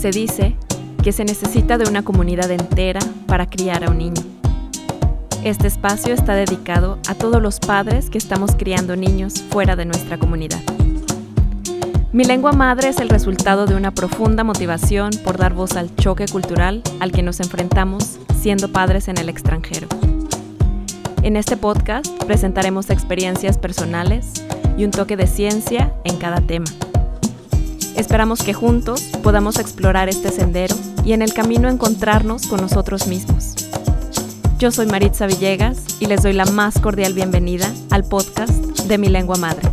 Se dice que se necesita de una comunidad entera para criar a un niño. Este espacio está dedicado a todos los padres que estamos criando niños fuera de nuestra comunidad. Mi lengua madre es el resultado de una profunda motivación por dar voz al choque cultural al que nos enfrentamos siendo padres en el extranjero. En este podcast presentaremos experiencias personales y un toque de ciencia en cada tema. Esperamos que juntos podamos explorar este sendero y en el camino encontrarnos con nosotros mismos. Yo soy Maritza Villegas y les doy la más cordial bienvenida al podcast de mi lengua madre.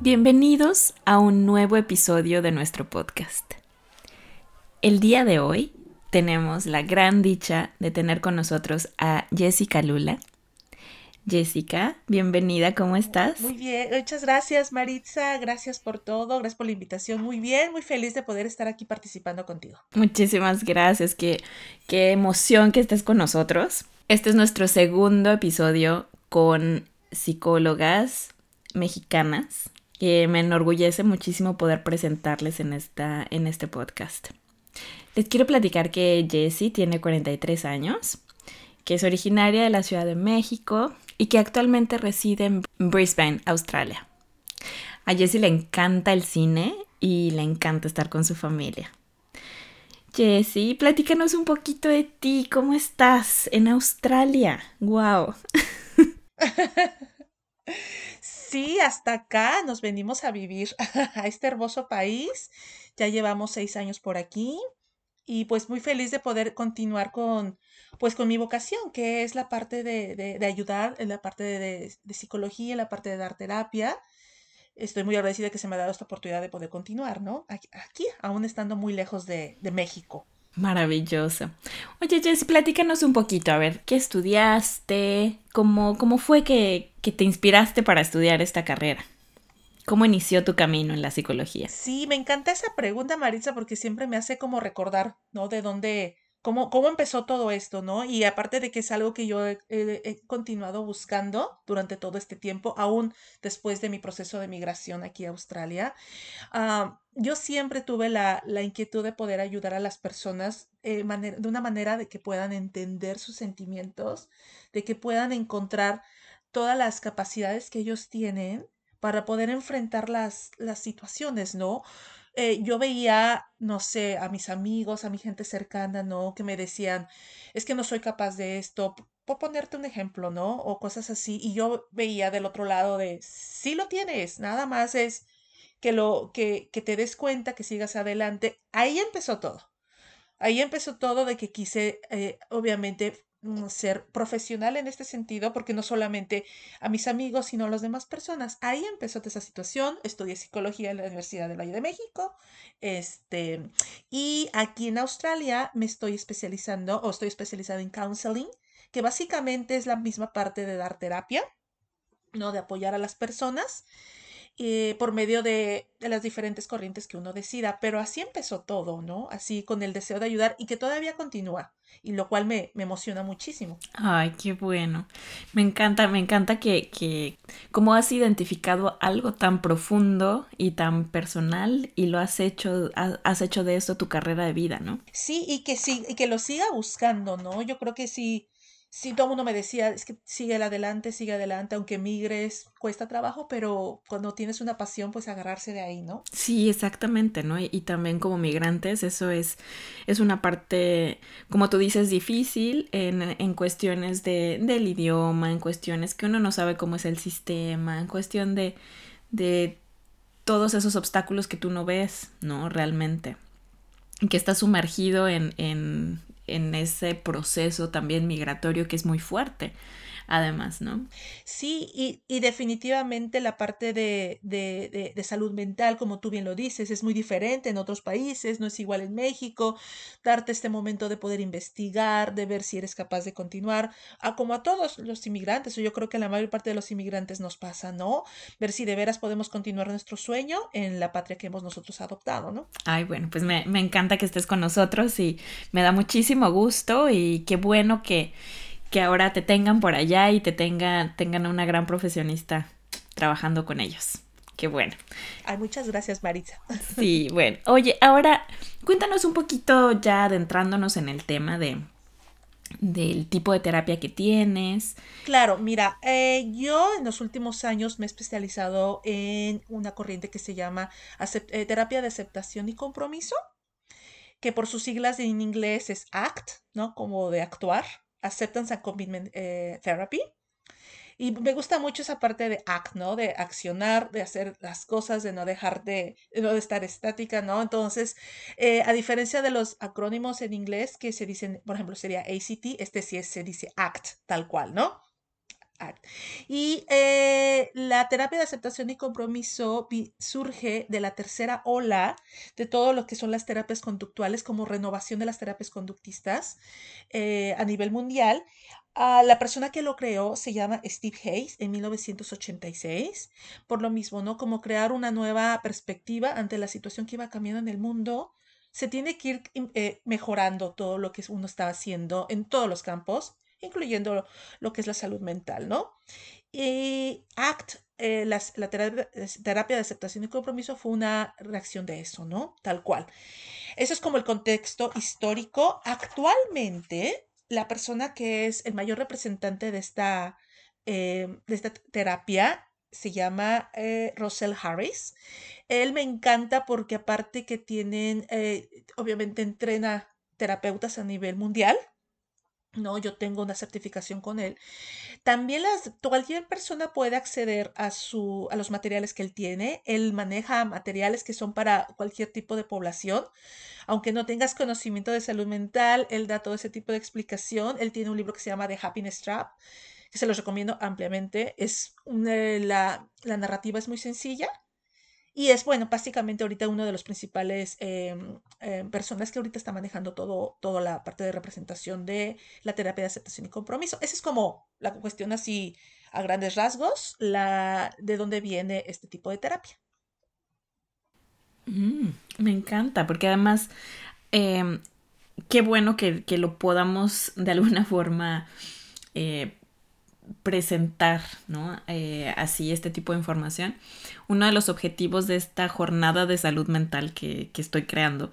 Bienvenidos a un nuevo episodio de nuestro podcast. El día de hoy tenemos la gran dicha de tener con nosotros a Jessica Lula. Jessica, bienvenida, ¿cómo estás? Muy bien, muchas gracias Maritza, gracias por todo, gracias por la invitación, muy bien, muy feliz de poder estar aquí participando contigo. Muchísimas gracias, qué, qué emoción que estés con nosotros. Este es nuestro segundo episodio con psicólogas mexicanas que me enorgullece muchísimo poder presentarles en, esta, en este podcast. Les quiero platicar que Jessie tiene 43 años, que es originaria de la Ciudad de México y que actualmente reside en Brisbane, Australia. A Jessie le encanta el cine y le encanta estar con su familia. Jessie, platícanos un poquito de ti, ¿cómo estás en Australia? ¡Wow! sí, hasta acá nos venimos a vivir a este hermoso país. Ya llevamos seis años por aquí y pues muy feliz de poder continuar con, pues con mi vocación, que es la parte de, de, ayudar, en la parte de, de, psicología, en la parte de dar terapia. Estoy muy agradecida que se me ha dado esta oportunidad de poder continuar, ¿no? Aquí, aún estando muy lejos de, México. Maravilloso. Oye, Jess, platícanos un poquito, a ver, ¿qué estudiaste? ¿Cómo, cómo fue que, que te inspiraste para estudiar esta carrera? ¿Cómo inició tu camino en la psicología? Sí, me encanta esa pregunta, Maritza, porque siempre me hace como recordar, ¿no? De dónde, cómo, cómo empezó todo esto, ¿no? Y aparte de que es algo que yo he, continuado buscando durante todo este tiempo, aún después de mi proceso de migración aquí a Australia, ah, yo siempre tuve la, la, inquietud de poder ayudar a las personas eh, de una manera de que puedan entender sus sentimientos, de que puedan encontrar todas las capacidades que ellos tienen para poder enfrentar las, las situaciones, ¿no? Eh, yo veía, no sé, a mis amigos, a mi gente cercana, ¿no? Que me decían, es que no soy capaz de esto, por ponerte un ejemplo, ¿no? O cosas así. Y yo veía del otro lado de, sí lo tienes, nada más es que, lo, que, que te des cuenta, que sigas adelante. Ahí empezó todo. Ahí empezó todo de que quise, eh, obviamente, ser profesional en este sentido, porque no solamente a mis amigos, sino a las demás personas. Ahí empezó esa situación. Estudié psicología en la Universidad del Valle de México. Este, y aquí en Australia me estoy especializando o estoy especializada en counseling, que básicamente es la misma parte de dar terapia, ¿no? De apoyar a las personas. Eh, por medio de, de, las diferentes corrientes que uno decida. Pero así empezó todo, ¿no? Así con el deseo de ayudar y que todavía continúa. Y lo cual me, me emociona muchísimo. Ay, qué bueno. Me encanta, me encanta que, que como has identificado algo tan profundo y tan personal y lo has hecho, has hecho de esto tu carrera de vida, ¿no? Sí, y que sí, y que lo siga buscando, ¿no? Yo creo que sí sí, todo el mundo me decía, es que sigue adelante, sigue adelante, aunque migres, cuesta trabajo, pero cuando tienes una pasión, pues agarrarse de ahí, ¿no? Sí, exactamente, ¿no? Y, también como migrantes, eso es, es una parte, como tú dices, difícil en, en cuestiones de, del idioma, en cuestiones que uno no sabe cómo es el sistema, en cuestión de, de todos esos obstáculos que tú no ves, ¿no? Realmente. Que estás sumergido en, en, en ese proceso también migratorio que es muy fuerte. Además, ¿no? Sí, y, y definitivamente la parte de, de, de, de, salud mental, como tú bien lo dices, es muy diferente en otros países, no es igual en México, darte este momento de poder investigar, de ver si eres capaz de continuar, a, como a todos los inmigrantes, o yo creo que la mayor parte de los inmigrantes nos pasa, ¿no? Ver si de veras podemos continuar nuestro sueño en la patria que hemos nosotros adoptado, ¿no? Ay, bueno, pues me, me encanta que estés con nosotros y me da muchísimo gusto y qué bueno que que ahora te tengan por allá y te tengan, tengan una gran profesionista trabajando con ellos. Qué bueno. Ay, muchas gracias, Maritza. Sí, bueno. Oye, ahora cuéntanos un poquito ya adentrándonos en el tema de del tipo de terapia que tienes. Claro, mira, eh, yo en los últimos años me he especializado en una corriente que se llama eh, terapia de aceptación y compromiso, que por sus siglas en inglés es ACT, ¿no? Como de actuar. Acceptance and Commitment eh, Therapy. Y me gusta mucho esa parte de act, ¿no? De accionar, de hacer las cosas, de no dejar de, no de estar estática, ¿no? Entonces, eh, a diferencia de los acrónimos en inglés que se dicen, por ejemplo, sería ACT, este sí se dice ACT, tal cual, ¿no? Y eh, la terapia de aceptación y compromiso surge de la tercera ola de todo lo que son las terapias conductuales como renovación de las terapias conductistas eh, a nivel mundial. Uh, la persona que lo creó se llama Steve Hayes en 1986. Por lo mismo, ¿no? Como crear una nueva perspectiva ante la situación que iba cambiando en el mundo. Se tiene que ir eh, mejorando todo lo que uno está haciendo en todos los campos incluyendo lo que es la salud mental, ¿no? Y ACT, eh, la, terapia, de aceptación y compromiso, fue una reacción de eso, ¿no? Tal cual. Eso es como el contexto histórico. Actualmente, la persona que es el mayor representante de esta, eh, de esta terapia se llama eh, Russell Harris. Él me encanta porque aparte que tienen, obviamente entrena terapeutas a nivel mundial, no, yo tengo una certificación con él. También las, cualquier persona puede acceder a, su, a los materiales que él tiene. Él maneja materiales que son para cualquier tipo de población. Aunque no tengas conocimiento de salud mental, él da todo ese tipo de explicación. Él tiene un libro que se llama The Happiness Trap, que se los recomiendo ampliamente. Es la, la narrativa es muy sencilla y es, bueno, básicamente ahorita uno de los principales em, em, personas que ahorita está manejando todo, toda la parte de representación de la terapia de aceptación y compromiso. Esa es como la cuestión así a grandes rasgos, la, de dónde viene este tipo de terapia. Mm, me encanta, porque además, em, qué bueno que, que, lo podamos de alguna forma eh, presentar, ¿no? Eh, así este tipo de información. Uno de los objetivos de esta jornada de salud mental que, estoy creando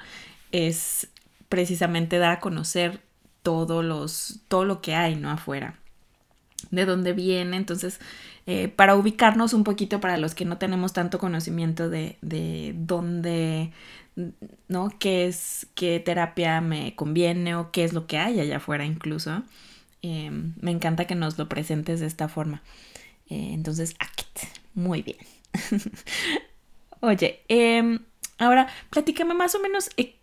es precisamente dar a conocer todo, los, todo lo que hay, ¿no? Afuera. De dónde viene. Entonces, eh, para ubicarnos un poquito para los que no tenemos tanto conocimiento de, de dónde, ¿no? ¿Qué es, qué terapia me conviene o qué es lo que hay allá afuera incluso. Em, me encanta que nos lo presentes de esta forma. Eh, entonces, muy bien. Oye, em, ahora platícame más o menos eh,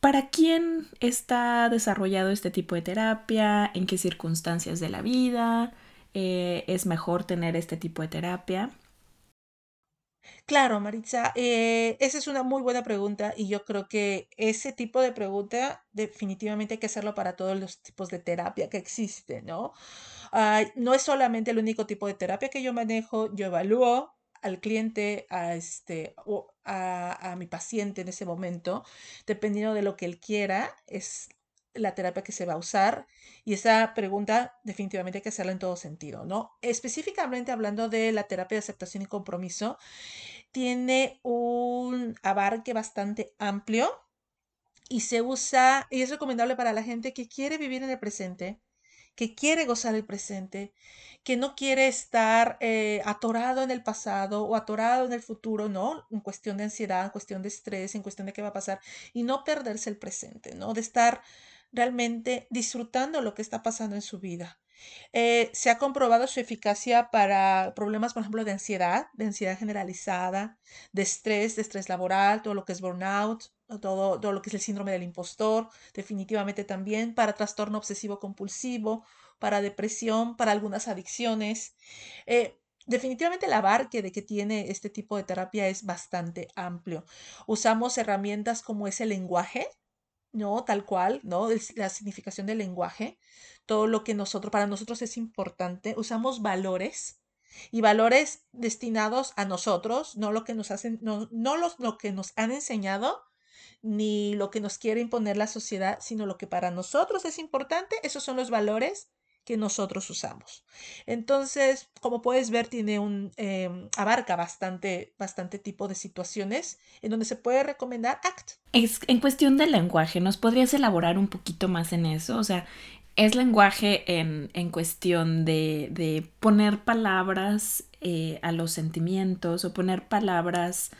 para quién está desarrollado este tipo de terapia, en qué circunstancias de la vida eh, es mejor tener este tipo de terapia. Claro, Maritza, eh, esa es una muy buena pregunta y yo creo que ese tipo de pregunta definitivamente hay que hacerlo para todos los tipos de terapia que existen, ¿no? no es solamente el único tipo de terapia que yo manejo, yo evalúo al cliente, a, este, o a, a mi paciente en ese momento, dependiendo de lo que él quiera, es la terapia que se va a usar y esa pregunta definitivamente hay que hacerla en todo sentido, ¿no? Específicamente hablando de la terapia de aceptación y compromiso, tiene un abarque bastante amplio y se usa y es recomendable para la gente que quiere vivir en el presente, que quiere gozar el presente, que no quiere estar eh, atorado en el pasado o atorado en el futuro, ¿no? En cuestión de ansiedad, en cuestión de estrés, en cuestión de qué va a pasar y no perderse el presente, ¿no? De estar realmente disfrutando lo que está pasando en su vida. Eh, se ha comprobado su eficacia para problemas, por ejemplo, de ansiedad, de ansiedad generalizada, de estrés, de estrés laboral, todo lo que es burnout, todo, todo lo que es el síndrome del impostor, definitivamente también para trastorno obsesivo compulsivo, para depresión, para algunas adicciones. Eh, definitivamente el abarque de que tiene este tipo de terapia es bastante amplio. Usamos herramientas como ese lenguaje, ¿no? Tal cual, ¿no? la significación del lenguaje, todo lo que nosotros, para nosotros es importante. Usamos valores y valores destinados a nosotros, no lo que nos hacen, no, no los, lo que nos han enseñado, ni lo que nos quiere imponer la sociedad, sino lo que para nosotros es importante, esos son los valores que nosotros usamos. Entonces, como puedes ver, tiene un em, abarca bastante, bastante tipo de situaciones en donde se puede recomendar ACT. Es, en cuestión del lenguaje, ¿nos podrías elaborar un poquito más en eso? O sea, es lenguaje en, en cuestión de, de, poner palabras eh, a los sentimientos o poner palabras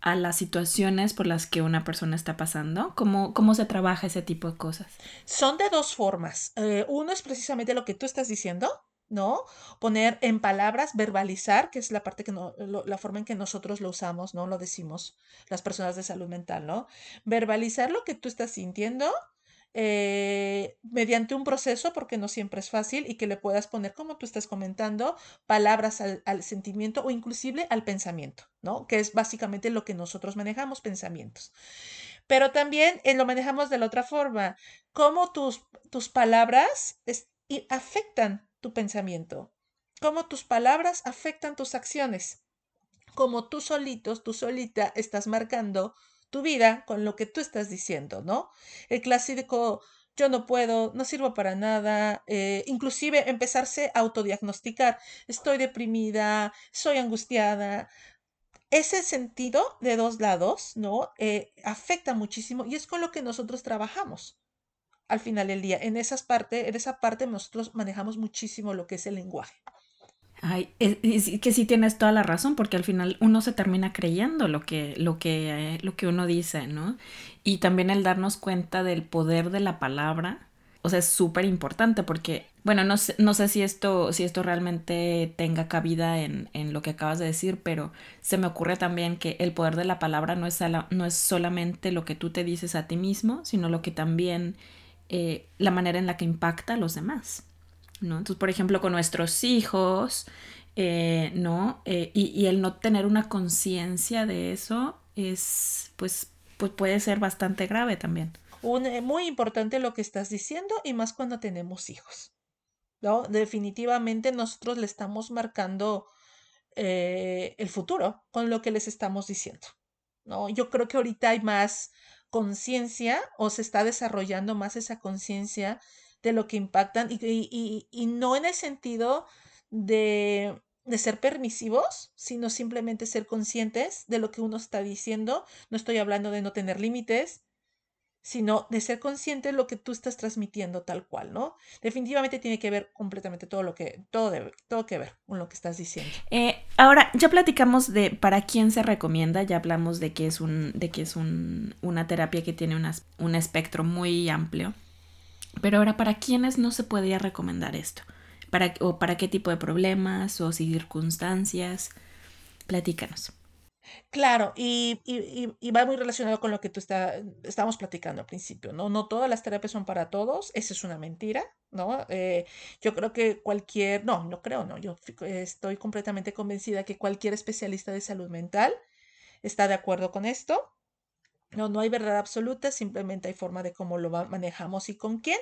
a las situaciones por las que una persona está pasando? ¿Cómo, cómo se trabaja ese tipo de cosas? Son de dos formas. Eh, uno es precisamente lo que tú estás diciendo, ¿no? Poner en palabras, verbalizar, que es la parte que no, la forma en que nosotros lo usamos, ¿no? Lo decimos las personas de salud mental, ¿no? Verbalizar lo que tú estás sintiendo eh, mediante un proceso, porque no siempre es fácil, y que le puedas poner, como tú estás comentando, palabras al, sentimiento o inclusive al pensamiento, ¿no? Que es básicamente lo que nosotros manejamos, pensamientos. Pero también eh, lo manejamos de la otra forma, cómo tus, tus palabras afectan tu pensamiento, cómo tus palabras afectan tus acciones, como tú solitos, tú solita estás marcando tu vida con lo que tú estás diciendo, ¿no? El clásico yo no puedo, no sirvo para nada, eh, inclusive empezarse a autodiagnosticar, estoy deprimida, soy angustiada. Ese sentido de dos lados, ¿no? Eh, afecta muchísimo y es con lo que nosotros trabajamos al final del día. En, esas parte, en esa parte nosotros manejamos muchísimo lo que es el lenguaje. Ay, es, que sí tienes toda la razón, porque al final uno se termina creyendo lo que, lo que, eh, lo que uno dice, ¿no? Y también el darnos cuenta del poder de la palabra, o sea, es súper importante porque, bueno, no sé, no sé si esto, si esto realmente tenga cabida en, en, lo que acabas de decir, pero se me ocurre también que el poder de la palabra no es, no es solamente lo que tú te dices a ti mismo, sino lo que también, eh, la manera en la que impacta a los demás. ¿No? Entonces, por ejemplo, con nuestros hijos, eh, ¿no? Eh, y, el no tener una conciencia de eso es, pues, pues puede ser bastante grave también. Eh, muy importante lo que estás diciendo y más cuando tenemos hijos, ¿no? Definitivamente nosotros le estamos marcando el futuro con lo que les estamos diciendo, ¿no? Yo creo que ahorita hay más conciencia o se está desarrollando más esa conciencia de lo que impactan y, y, no en el sentido de, de, ser permisivos, sino simplemente ser conscientes de lo que uno está diciendo. No estoy hablando de no tener límites, sino de ser consciente de lo que tú estás transmitiendo tal cual, ¿no? Definitivamente tiene que ver completamente todo lo que, todo todo que ver con lo que estás diciendo. Eh, ahora, ya platicamos de para quién se recomienda, ya hablamos de que es un, de que es un, una terapia que tiene un espectro muy amplio. Pero ahora, ¿para quiénes no se podría recomendar esto? ¿Para, ¿O para qué tipo de problemas o circunstancias? Platícanos. Claro, y, va muy relacionado con lo que tú está, estábamos platicando al principio, ¿no? No todas las terapias son para todos, esa es una mentira, ¿no? Eh, yo creo que cualquier, no, no creo, no, yo estoy completamente convencida que cualquier especialista de salud mental está de acuerdo con esto. No, no hay verdad absoluta, simplemente hay forma de cómo lo manejamos y con quién.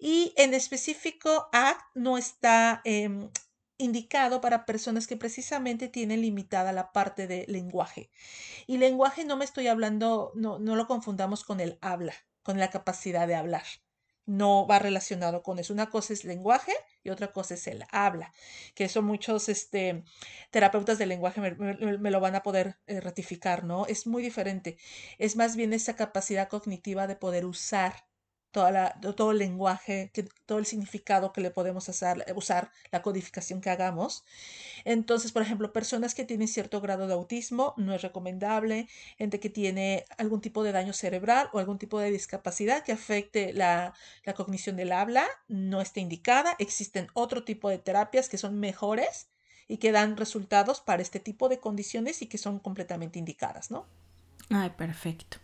Y en específico, ACT no está em, indicado para personas que precisamente tienen limitada la parte de lenguaje. Y lenguaje no me estoy hablando, no, no lo confundamos con el habla, con la capacidad de hablar no va relacionado con eso. Una cosa es lenguaje y otra cosa es el habla, que eso muchos este, terapeutas del lenguaje me, lo van a poder eh, ratificar, ¿no? Es muy diferente. Es más bien esa capacidad cognitiva de poder usar toda todo el lenguaje, todo el significado que le podemos hacer, usar, la codificación que hagamos. Entonces, por ejemplo, personas que tienen cierto grado de autismo no es recomendable, gente que tiene algún tipo de daño cerebral o algún tipo de discapacidad que afecte la, la cognición del habla, no está indicada. Existen otro tipo de terapias que son mejores y que dan resultados para este tipo de condiciones y que son completamente indicadas, ¿no? Ay, perfecto.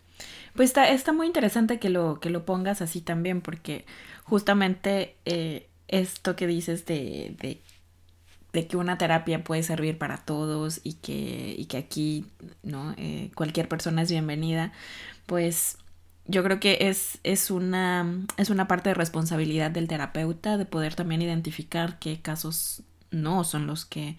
Pues está, está muy interesante que lo, que lo pongas así también, porque justamente eh, esto que dices de, de, de, que una terapia puede servir para todos y que, y que aquí, ¿no? Eh, cualquier persona es bienvenida, pues yo creo que es, es, una, es una parte de responsabilidad del terapeuta de poder también identificar qué casos no son los que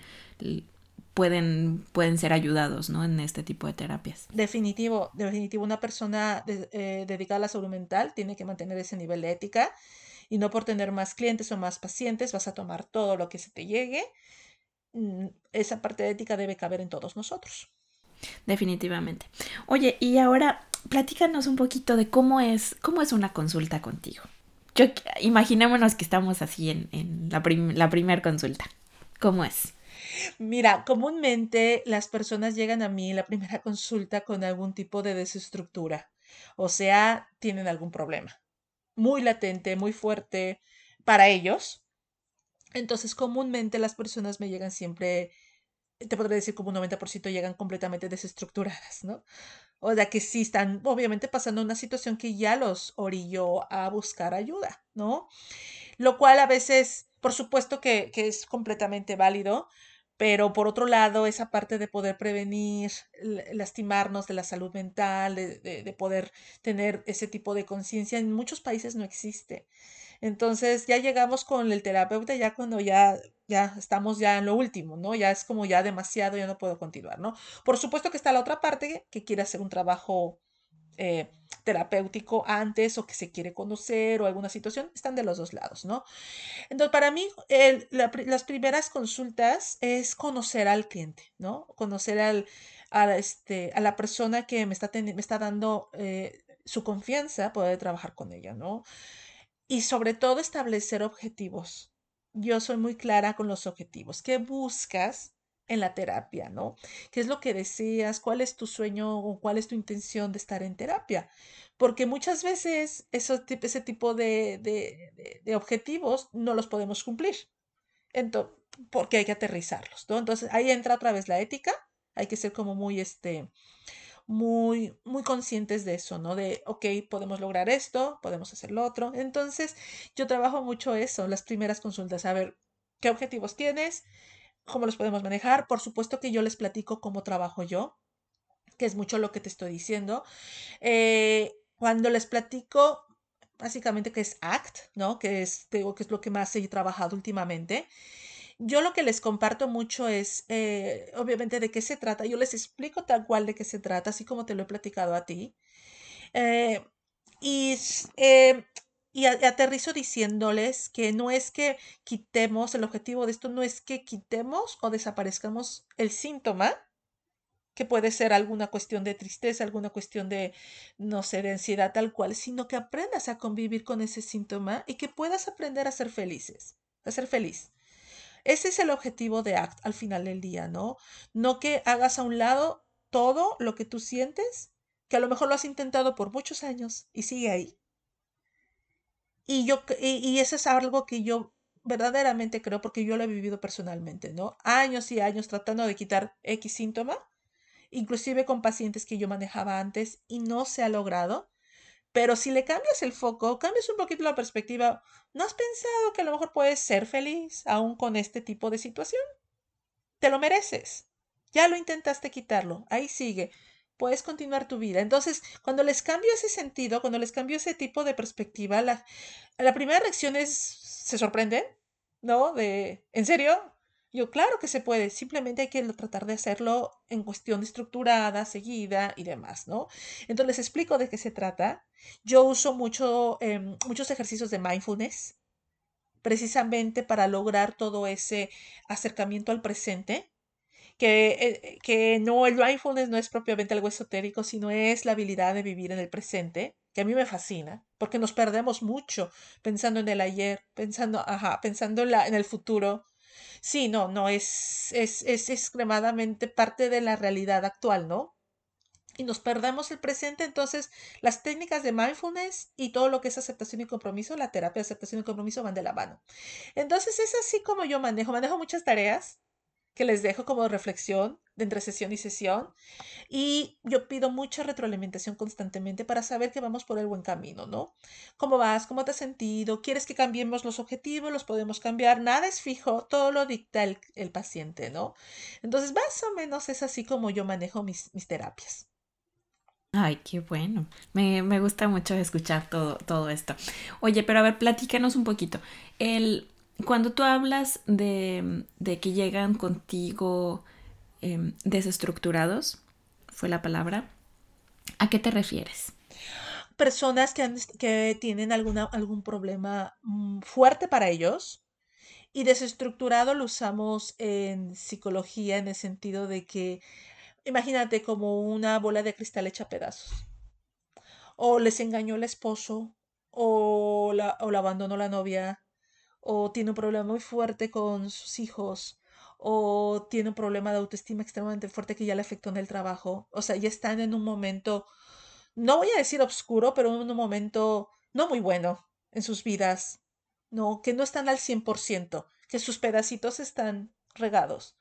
pueden, pueden ser ayudados ¿no? en este tipo de terapias. Definitivo, definitivo. Una persona eh, dedicada a la salud mental tiene que mantener ese nivel de ética y no por tener más clientes o más pacientes vas a tomar todo lo que se te llegue. Mm, esa parte de ética debe caber en todos nosotros. Definitivamente. Oye, y ahora platícanos un poquito de cómo es, cómo es una consulta contigo. Yo, imaginémonos que estamos así en, en la, la primera consulta. ¿Cómo es? Mira, comúnmente las personas llegan a mí la primera consulta con algún tipo de desestructura, o sea, tienen algún problema muy latente, muy fuerte para ellos. Entonces, comúnmente las personas me llegan siempre, te podría decir como un 90% llegan completamente desestructuradas, ¿no? O sea, que sí están obviamente pasando una situación que ya los orilló a buscar ayuda, ¿no? Lo cual a veces, por supuesto que, que es completamente válido, pero por otro lado, esa parte de poder prevenir, lastimarnos de la salud mental, de, de, poder tener ese tipo de conciencia, en muchos países no existe. Entonces ya llegamos con el terapeuta ya cuando ya, ya estamos ya en lo último, ¿no? Ya es como ya demasiado, ya no puedo continuar, ¿no? Por supuesto que está la otra parte que quiere hacer un trabajo eh, terapéutico antes o que se quiere conocer o alguna situación, están de los dos lados, ¿no? Entonces, para mí, las primeras consultas es conocer al cliente, ¿no? Conocer al, a, este, a la persona que me está, me está dando eh, su confianza, poder trabajar con ella, ¿no? Y sobre todo establecer objetivos. Yo soy muy clara con los objetivos. ¿Qué buscas? En la terapia, ¿no? ¿Qué es lo que deseas? ¿Cuál es tu sueño o cuál es tu intención de estar en terapia? Porque muchas veces ese tipo de, de, objetivos no los podemos cumplir. Entonces, porque hay que aterrizarlos, ¿no? Entonces ahí entra otra vez la ética. Hay que ser como muy, este, muy, muy conscientes de eso, ¿no? De, ok, podemos lograr esto, podemos hacer lo otro. Entonces, yo trabajo mucho eso, las primeras consultas, a ver, ¿qué objetivos tienes? Cómo los podemos manejar. Por supuesto que yo les platico cómo trabajo yo, que es mucho lo que te estoy diciendo. Eh, cuando les platico, básicamente que es ACT, ¿no? Que es, digo, que es lo que más he trabajado últimamente. Yo lo que les comparto mucho es, eh, obviamente, de qué se trata. Yo les explico tal cual de qué se trata, así como te lo he platicado a ti. Eh, y y aterrizo diciéndoles que no es que quitemos, el objetivo de esto no es que quitemos o desaparezcamos el síntoma, que puede ser alguna cuestión de tristeza, alguna cuestión de, no sé, de ansiedad tal cual, sino que aprendas a convivir con ese síntoma y que puedas aprender a ser felices, a ser feliz. Ese es el objetivo de ACT al final del día, ¿no? No que hagas a un lado todo lo que tú sientes, que a lo mejor lo has intentado por muchos años y sigue ahí y, yo, y, eso es algo que yo verdaderamente creo porque yo lo he vivido personalmente, ¿no? Años y años tratando de quitar X síntoma, inclusive con pacientes que yo manejaba antes y no se ha logrado. Pero si le cambias el foco, cambias un poquito la perspectiva, ¿no has pensado que a lo mejor puedes ser feliz aún con este tipo de situación? Te lo mereces. Ya lo intentaste quitarlo, ahí sigue puedes continuar tu vida. Entonces, cuando les cambio ese sentido, cuando les cambio ese tipo de perspectiva, la, la primera reacción es, se sorprenden, ¿no? De, ¿en serio? Yo, claro que se puede, simplemente hay que tratar de hacerlo en cuestión estructurada, seguida y demás, ¿no? Entonces les explico de qué se trata. Yo uso mucho, em, muchos ejercicios de mindfulness, precisamente para lograr todo ese acercamiento al presente que, eh, que no, el mindfulness no es propiamente algo esotérico, sino es la habilidad de vivir en el presente, que a mí me fascina, porque nos perdemos mucho pensando en el ayer, pensando, ajá, pensando en, la, en el futuro. Sí, no, no, es, es, es extremadamente parte de la realidad actual, ¿no? y nos perdemos el presente, entonces las técnicas de mindfulness y todo lo que es aceptación y compromiso, la terapia de aceptación y compromiso van de la mano. Entonces es así como yo manejo, manejo muchas tareas, que les dejo como reflexión entre sesión y sesión. Y yo pido mucha retroalimentación constantemente para saber que vamos por el buen camino, ¿no? ¿Cómo vas? ¿Cómo te has sentido? ¿Quieres que cambiemos los objetivos? ¿Los podemos cambiar? Nada es fijo, todo lo dicta el, paciente, ¿no? Entonces, más o menos es así como yo manejo mis, mis terapias. Ay, qué bueno. Me, me, gusta mucho escuchar todo, todo esto. Oye, pero a ver, platícanos un poquito. El, cuando tú hablas de, de que llegan contigo Em, desestructurados, fue la palabra. ¿A qué te refieres? Personas que, que tienen algún problema mm, fuerte para ellos y desestructurado lo usamos en psicología en el sentido de que, imagínate como una bola de cristal hecha a pedazos. O les engañó el esposo, o la, o la abandonó la novia, o tiene un problema muy fuerte con sus hijos, o tiene un problema de autoestima extremadamente fuerte que ya le afectó en el trabajo. O sea, ya están en un momento, no voy a decir oscuro, pero en un momento no muy bueno en sus vidas. No, que no están al 100%, que sus pedacitos están regados.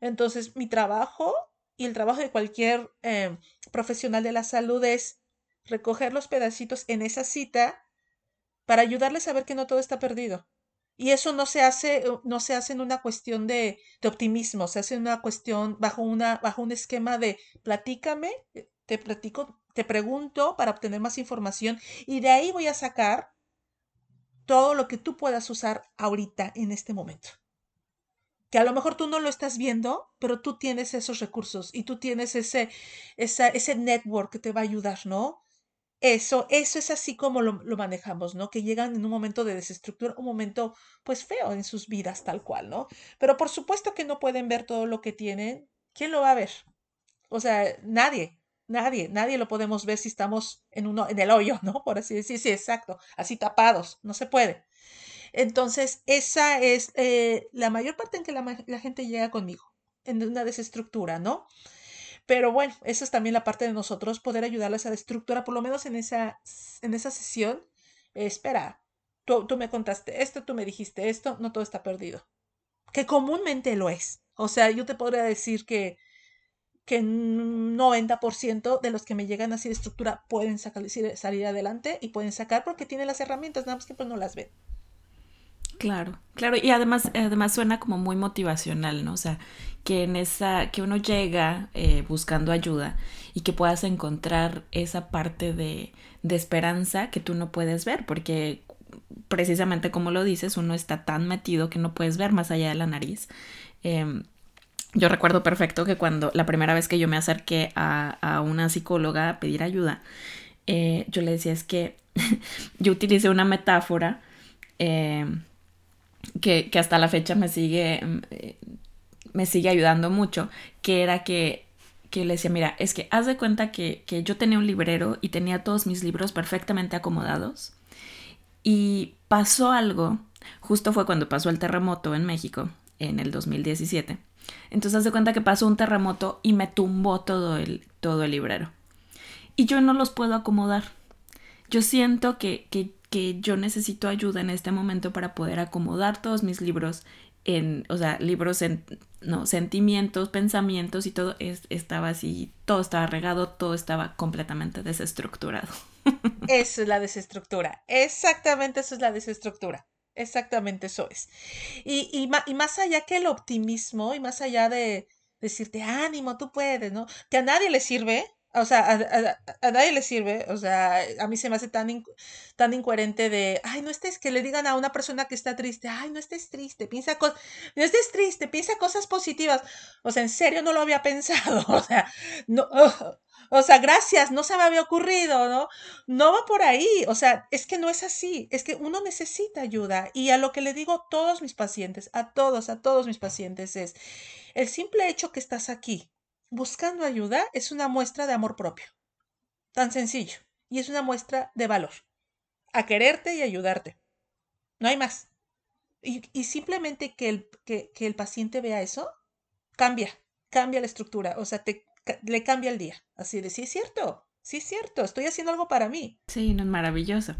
Entonces, mi trabajo y el trabajo de cualquier em, profesional de la salud es recoger los pedacitos en esa cita para ayudarles a ver que no todo está perdido. Y eso no se hace, eh, no se hace en una cuestión de, optimismo, se hace en una cuestión bajo, una, bajo un esquema de platícame, eh, te platico, te pregunto para obtener más información y de ahí voy a sacar todo lo que tú puedas usar ahorita en este momento. Que a lo mejor tú no lo estás viendo, pero tú tienes esos recursos y tú tienes ese, esa, ese network que te va a ayudar, ¿no? Eso, eso es así como lo, lo, manejamos, ¿no? Que llegan en un momento de desestructura, un momento pues feo en sus vidas tal cual, ¿no? Pero por supuesto que no pueden ver todo lo que tienen. ¿Quién lo va a ver? O sea, nadie, nadie, nadie lo podemos ver si estamos en uno, en el hoyo, ¿no? Por así decir, sí, exacto, así tapados, no se puede. Entonces, esa es eh, la mayor parte en que la, la gente llega conmigo, en una desestructura, ¿no? Pero bueno, eso es también la parte de nosotros, poder ayudarles a estructura, por lo menos en esa, en esa sesión. espera, tú, tú me contaste esto, tú me dijiste esto, no todo está perdido. Que comúnmente lo es. O sea, yo te podría decir que, que un 90% de los que me llegan así de estructura pueden salir adelante y pueden sacar porque tienen las herramientas, nada más que pues no las ven. Claro, claro, y además, además suena como muy motivacional, ¿no? O sea, que en esa, que uno llega eh, buscando ayuda y que puedas encontrar esa parte de, de esperanza que tú no puedes ver, porque precisamente como lo dices, uno está tan metido que no puedes ver más allá de la nariz. Em, yo recuerdo perfecto que cuando la primera vez que yo me acerqué a, a una psicóloga a pedir ayuda, eh, yo le decía es que yo utilicé una metáfora eh, que, hasta la fecha me sigue, mm, eh, me sigue ayudando mucho, que era que, que le decía, mira, es que haz de cuenta que, que yo tenía un librero y tenía todos mis libros perfectamente acomodados y pasó algo, justo fue cuando pasó el terremoto en México, en el 2017. Entonces haz de cuenta que pasó un terremoto y me tumbó todo el, todo el librero. Y yo no los puedo acomodar. Yo siento que, que que yo necesito ayuda en este momento para poder acomodar todos mis libros en, o sea, libros en, no, sentimientos, pensamientos y todo es, estaba así, todo estaba regado, todo estaba completamente desestructurado. Eso es la desestructura, exactamente eso es la desestructura. Exactamente eso es. Y, y, y más allá que el optimismo y más allá de decirte ánimo, tú puedes, ¿no? Que a nadie le sirve, o sea, a, nadie le sirve, o sea, a mí se me hace tan, tan incoherente de, ay, no estés, que le digan a una persona que está triste, ay, no estés triste, piensa cosas, no estés triste, piensa cosas positivas. O sea, en serio no lo había pensado, o sea, no, o sea, gracias, no se me había ocurrido, ¿no? No va por ahí, o sea, es que no es así, es que uno necesita ayuda y a lo que le digo a todos mis pacientes, a todos, a todos mis pacientes es, el simple hecho que estás aquí, buscando ayuda es una muestra de amor propio. Tan sencillo. Y es una muestra de valor. A quererte y ayudarte. No hay más. Y, simplemente que el, que, el paciente vea eso, cambia, cambia la estructura. O sea, te, le cambia el día. Así de, sí es cierto, sí es cierto, estoy haciendo algo para mí. Sí, no es maravilloso.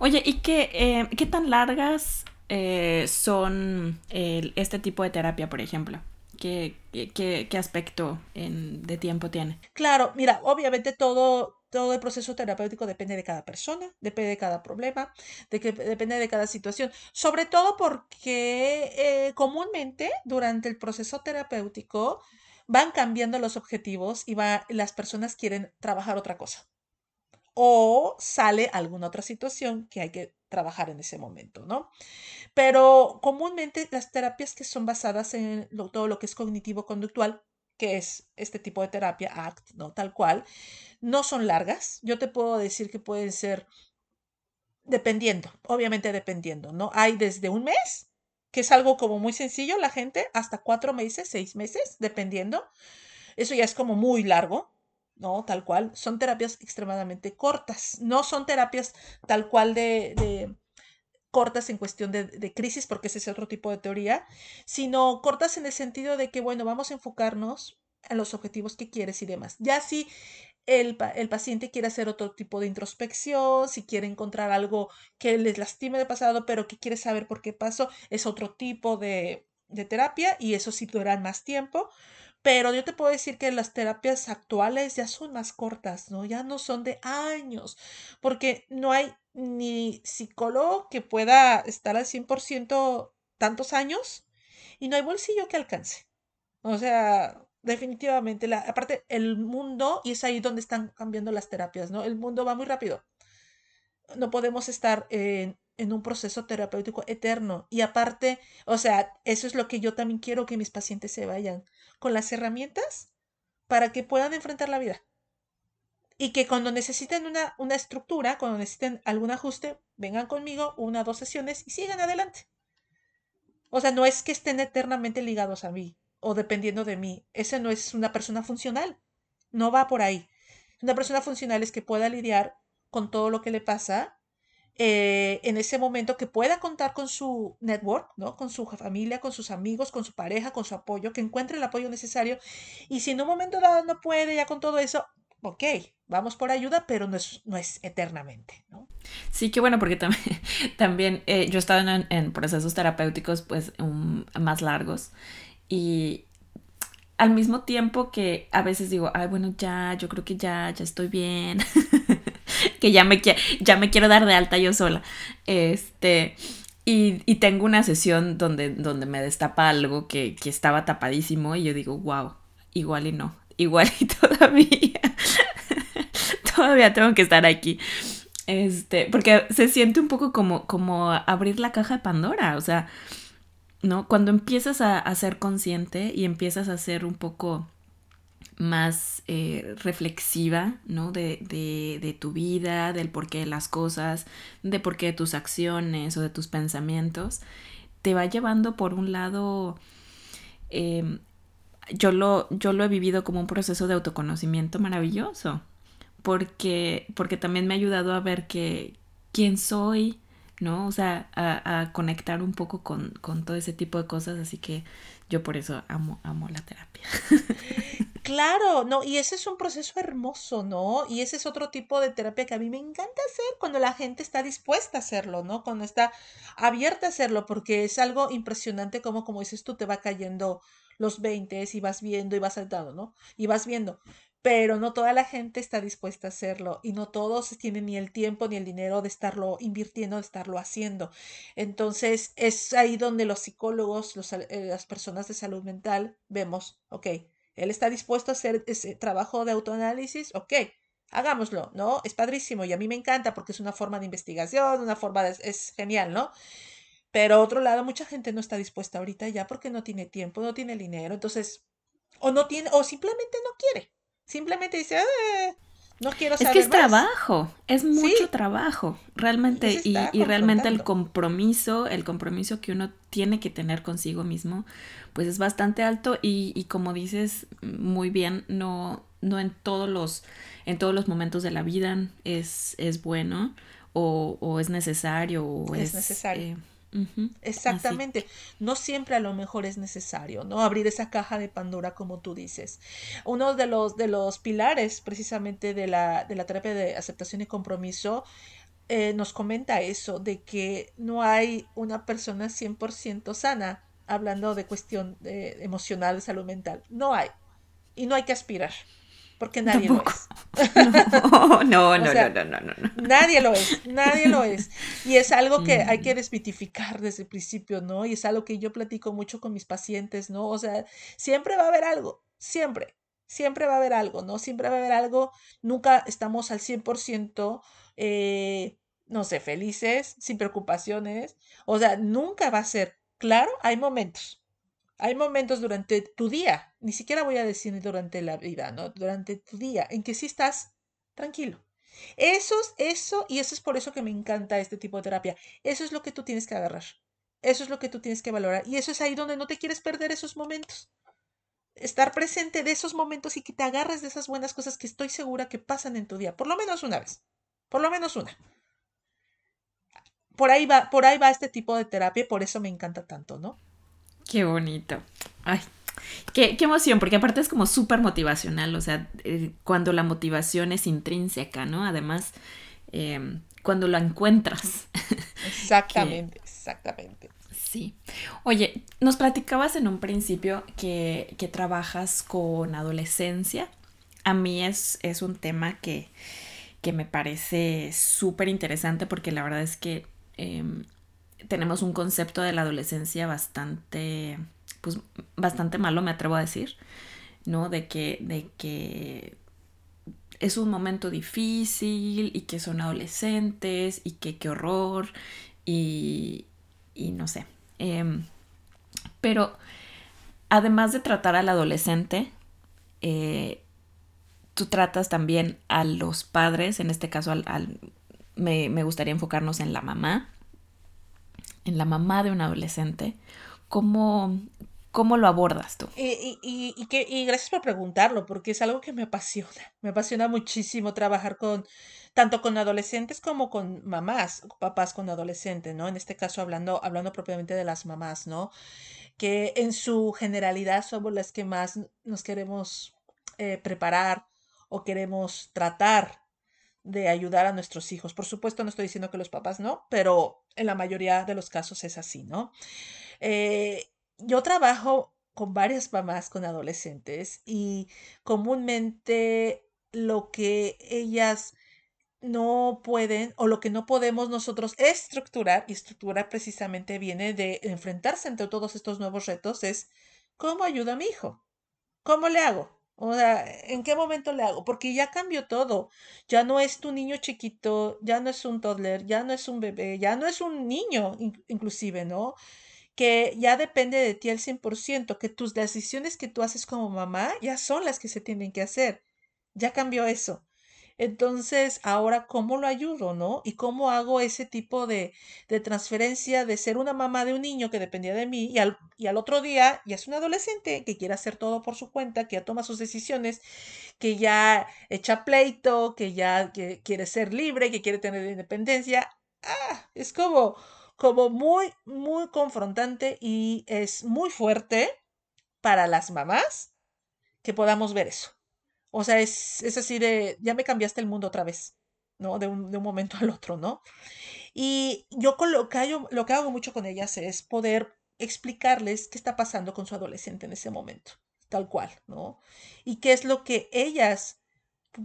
Oye, ¿y qué, eh, qué tan largas eh, son este tipo de terapia, por ejemplo? ¿Qué, aspecto de tiempo tiene? Claro, mira, obviamente todo, todo el proceso terapéutico depende de cada persona, depende de cada problema, de que, depende de cada situación, sobre todo porque eh, comúnmente durante el proceso terapéutico van cambiando los objetivos y las personas quieren trabajar otra cosa. O sale alguna otra situación que hay que trabajar en ese momento, ¿no? Pero comúnmente las terapias que son basadas en todo lo que es cognitivo-conductual, que es este tipo de terapia, ACT, ¿no? Tal cual, no son largas. Yo te puedo decir que pueden ser dependiendo, obviamente dependiendo, ¿no? Hay desde un mes, que es algo como muy sencillo, la gente, hasta cuatro meses, seis meses, dependiendo. Eso ya es como muy largo, ¿no? Tal cual. Son terapias extremadamente cortas. No son terapias tal cual de, cortas en cuestión de, de, crisis, porque ese es otro tipo de teoría, sino cortas en el sentido de que, bueno, vamos a enfocarnos en los objetivos que quieres y demás. Ya si el, el, paciente quiere hacer otro tipo de introspección, si quiere encontrar algo que les lastime de pasado, pero que quiere saber por qué pasó, es otro tipo de, de terapia y eso sí durará más tiempo. Pero yo te puedo decir que las terapias actuales ya son más cortas, ¿no? Ya no son de años, porque no hay ni psicólogo que pueda estar al 100% tantos años y no hay bolsillo que alcance. O sea, definitivamente, la, aparte, el mundo, y es ahí donde están cambiando las terapias, ¿no? El mundo va muy rápido. No podemos estar en, en un proceso terapéutico eterno. Y aparte, o sea, eso es lo que yo también quiero que mis pacientes se vayan con las herramientas para que puedan enfrentar la vida. Y que cuando necesiten una, una estructura, cuando necesiten algún ajuste, vengan conmigo una o dos sesiones y sigan adelante. O sea, no es que estén eternamente ligados a mí o dependiendo de mí. Ese no es una persona funcional. No va por ahí. Una persona funcional es que pueda lidiar con todo lo que le pasa eh, en ese momento, que pueda contar con su network, ¿no? Con su familia, con sus amigos, con su pareja, con su apoyo, que encuentre el apoyo necesario. Y si en un momento dado no puede ya con todo eso, ok, vamos por ayuda, pero no es, no es eternamente, ¿no? Sí, qué bueno, porque también, también eh, yo he estado en, procesos terapéuticos pues más largos y al mismo tiempo que a veces digo, ay, bueno, ya, yo creo que ya, ya estoy bien, que ya me, ya me quiero dar de alta yo sola. Este, y, y, tengo una sesión donde, donde me destapa algo que, que estaba tapadísimo y yo digo, wow, igual y no, igual y todavía, todavía tengo que estar aquí. Este, porque se siente un poco como, como abrir la caja de Pandora, o sea, ¿no? Cuando empiezas a, ser consciente y empiezas a ser un poco más eh, reflexiva, ¿no? De, de, tu vida, del porqué de las cosas, de por qué de tus acciones o de tus pensamientos, te va llevando por un lado, em, yo, lo, yo lo he vivido como un proceso de autoconocimiento maravilloso, porque, porque también me ha ayudado a ver que quién soy, ¿no? O sea, a, conectar un poco con, todo ese tipo de cosas, así que yo por eso amo, amo la terapia. Claro, no, y ese es un proceso hermoso, ¿no? Y ese es otro tipo de terapia que a mí me encanta hacer cuando la gente está dispuesta a hacerlo, ¿no? Cuando está abierta a hacerlo, porque es algo impresionante como, como dices tú, te va cayendo los 20 y vas viendo y vas saltando, ¿no? Y vas viendo pero no toda la gente está dispuesta a hacerlo y no todos tienen ni el tiempo ni el dinero de estarlo invirtiendo, de estarlo haciendo. Entonces es ahí donde los psicólogos, los, eh, las personas de salud mental vemos, ok, él está dispuesto a hacer ese trabajo de autoanálisis, ok, hagámoslo, ¿no? Es padrísimo y a mí me encanta porque es una forma de investigación, una forma de, es genial, ¿no? Pero otro lado, mucha gente no está dispuesta ahorita ya porque no tiene tiempo, no tiene dinero, entonces, o no tiene, o simplemente no quiere. Simplemente dice, ah, no quiero saber Es que es trabajo, es mucho trabajo, realmente, y, realmente el compromiso, el compromiso que uno tiene que tener consigo mismo, pues es bastante alto y, como dices muy bien, no, no en todos los, en todos los momentos de la vida es, es bueno o, es necesario o es, necesario. Eh, Exactamente. No siempre a lo mejor es necesario, ¿no? Abrir esa caja de Pandora, como tú dices. Uno de los, de los pilares precisamente de la, de la terapia de aceptación y compromiso eh, nos comenta eso, de que no hay una persona 100% sana hablando de cuestión de emocional, de salud mental. No hay. Y no hay que aspirar porque nadie lo es. No, no, no, no, no, no, Nadie lo es, nadie lo es. Y es algo que hay que mm. desmitificar desde el principio, ¿no? Y es algo que yo platico mucho con mis pacientes, ¿no? O sea, siempre va a haber algo, siempre, siempre va a haber algo, ¿no? Siempre va a haber algo, nunca estamos al 100%, eh, no sé, felices, sin preocupaciones, o sea, nunca va a ser, claro, hay momentos, hay momentos durante tu día, ni siquiera voy a decir durante la vida, ¿no? Durante tu día en que sí estás tranquilo. Eso, eso, y eso es por eso que me encanta este tipo de terapia. Eso es lo que tú tienes que agarrar. Eso es lo que tú tienes que valorar. Y eso es ahí donde no te quieres perder esos momentos. Estar presente de esos momentos y que te agarres de esas buenas cosas que estoy segura que pasan en tu día. Por lo menos una vez. Por lo menos una. Por ahí va, por ahí va este tipo de terapia, por eso me encanta tanto, ¿no? Qué bonito. Ay, qué, emoción, porque aparte es como súper motivacional, o sea, eh, cuando la motivación es intrínseca, ¿no? Además, em, cuando la encuentras. Exactamente, exactamente. Sí. Oye, nos platicabas en un principio que, que trabajas con adolescencia. A mí es, es un tema que, que me parece súper interesante porque la verdad es que em, tenemos un concepto de la adolescencia bastante, pues bastante malo, me atrevo a decir, ¿no? De que, de que es un momento difícil y que son adolescentes y que qué horror y, y no sé. Em, pero además de tratar al adolescente, eh, tú tratas también a los padres, en este caso al, me, me, gustaría enfocarnos en la mamá, en la mamá de un adolescente, ¿cómo, cómo lo abordas tú? Y, y, y, que, y gracias por preguntarlo, porque es algo que me apasiona. Me apasiona muchísimo trabajar con tanto con adolescentes como con mamás, papás con adolescentes, ¿no? En este caso hablando, hablando propiamente de las mamás, ¿no? Que en su generalidad somos las que más nos queremos eh, preparar o queremos tratar de ayudar a nuestros hijos. Por supuesto, no estoy diciendo que los papás no, pero en la mayoría de los casos es así, ¿no? Eh, yo trabajo con varias mamás con adolescentes y comúnmente lo que ellas no pueden o lo que no podemos nosotros estructurar, y estructurar precisamente viene de enfrentarse ante todos estos nuevos retos, es ¿cómo ayudo a mi hijo? ¿Cómo le hago? O sea, ¿en qué momento le hago? Porque ya cambió todo. Ya no es tu niño chiquito, ya no es un toddler, ya no es un bebé, ya no es un niño inclusive, ¿no? Que ya depende de ti al 100%, que tus decisiones que tú haces como mamá ya son las que se tienen que hacer. Ya cambió eso. Entonces, ahora, ¿cómo lo ayudo, no? ¿Y cómo hago ese tipo de, de transferencia de ser una mamá de un niño que dependía de mí y al, y al otro día ya es un adolescente que quiere hacer todo por su cuenta, que ya toma sus decisiones, que ya echa pleito, que ya quiere ser libre, que quiere tener independencia? Ah, es como, como muy, muy confrontante y es muy fuerte para las mamás que podamos ver eso. O sea, es, es así de, ya me cambiaste el mundo otra vez, ¿no? De un, de un momento al otro, ¿no? Y yo con lo que, lo que hago mucho con ellas es poder explicarles qué está pasando con su adolescente en ese momento, tal cual, ¿no? Y qué es lo que ellas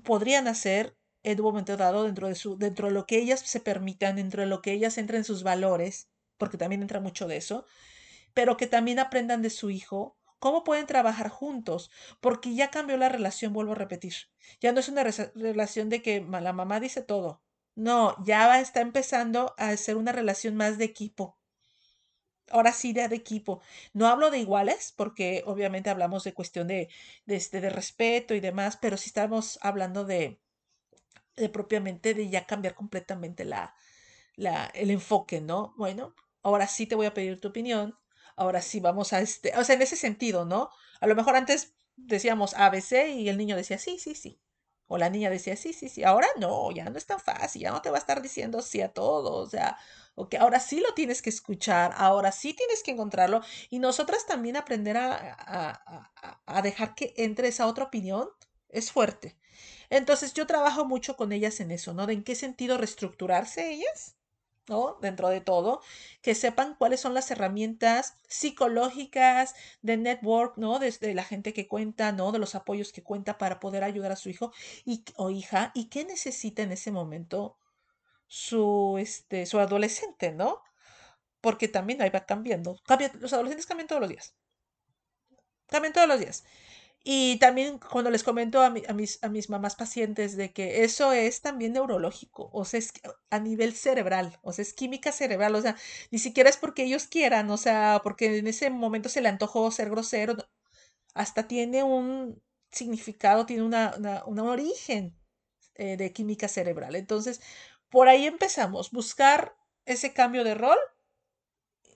podrían hacer en un momento dado dentro de, su, dentro de lo que ellas se permitan, dentro de lo que ellas entren en sus valores, porque también entra mucho de eso, pero que también aprendan de su hijo cómo pueden trabajar juntos, porque ya cambió la relación, vuelvo a repetir. Ya no es una relación de que la mamá dice todo. No, ya está empezando a ser una relación más de equipo. Ahora sí, de, de equipo. No hablo de iguales, porque obviamente hablamos de cuestión de, de, este, de respeto y demás, pero sí estamos hablando de, de propiamente de ya cambiar completamente la, la, el enfoque, ¿no? Bueno, ahora sí te voy a pedir tu opinión ahora sí vamos a este, o sea, en ese sentido, ¿no? A lo mejor antes decíamos ABC y el niño decía sí, sí, sí. O la niña decía sí, sí, sí. Ahora no, ya no es tan fácil, ya no te va a estar diciendo sí a todo, o sea, o que ahora sí lo tienes que escuchar, ahora sí tienes que encontrarlo y nosotras también aprender a, a, a dejar que entre esa otra opinión es fuerte. Entonces yo trabajo mucho con ellas en eso, ¿no? De en qué sentido reestructurarse ellas ¿no? Dentro de todo, que sepan cuáles son las herramientas psicológicas de network, ¿no? Desde la gente que cuenta, ¿no? De los apoyos que cuenta para poder ayudar a su hijo y, o hija y qué necesita en ese momento su, este, su adolescente, ¿no? Porque también ahí va cambiando. los adolescentes cambian todos los días. Cambian todos los días. Y también cuando les comento a, mis, a mis mamás pacientes de que eso es también neurológico, o sea, es a nivel cerebral, o sea, es química cerebral, o sea, ni siquiera es porque ellos quieran, o sea, porque en ese momento se le antojó ser grosero, hasta tiene un significado, tiene una, un origen eh, de química cerebral. Entonces, por ahí empezamos, buscar ese cambio de rol,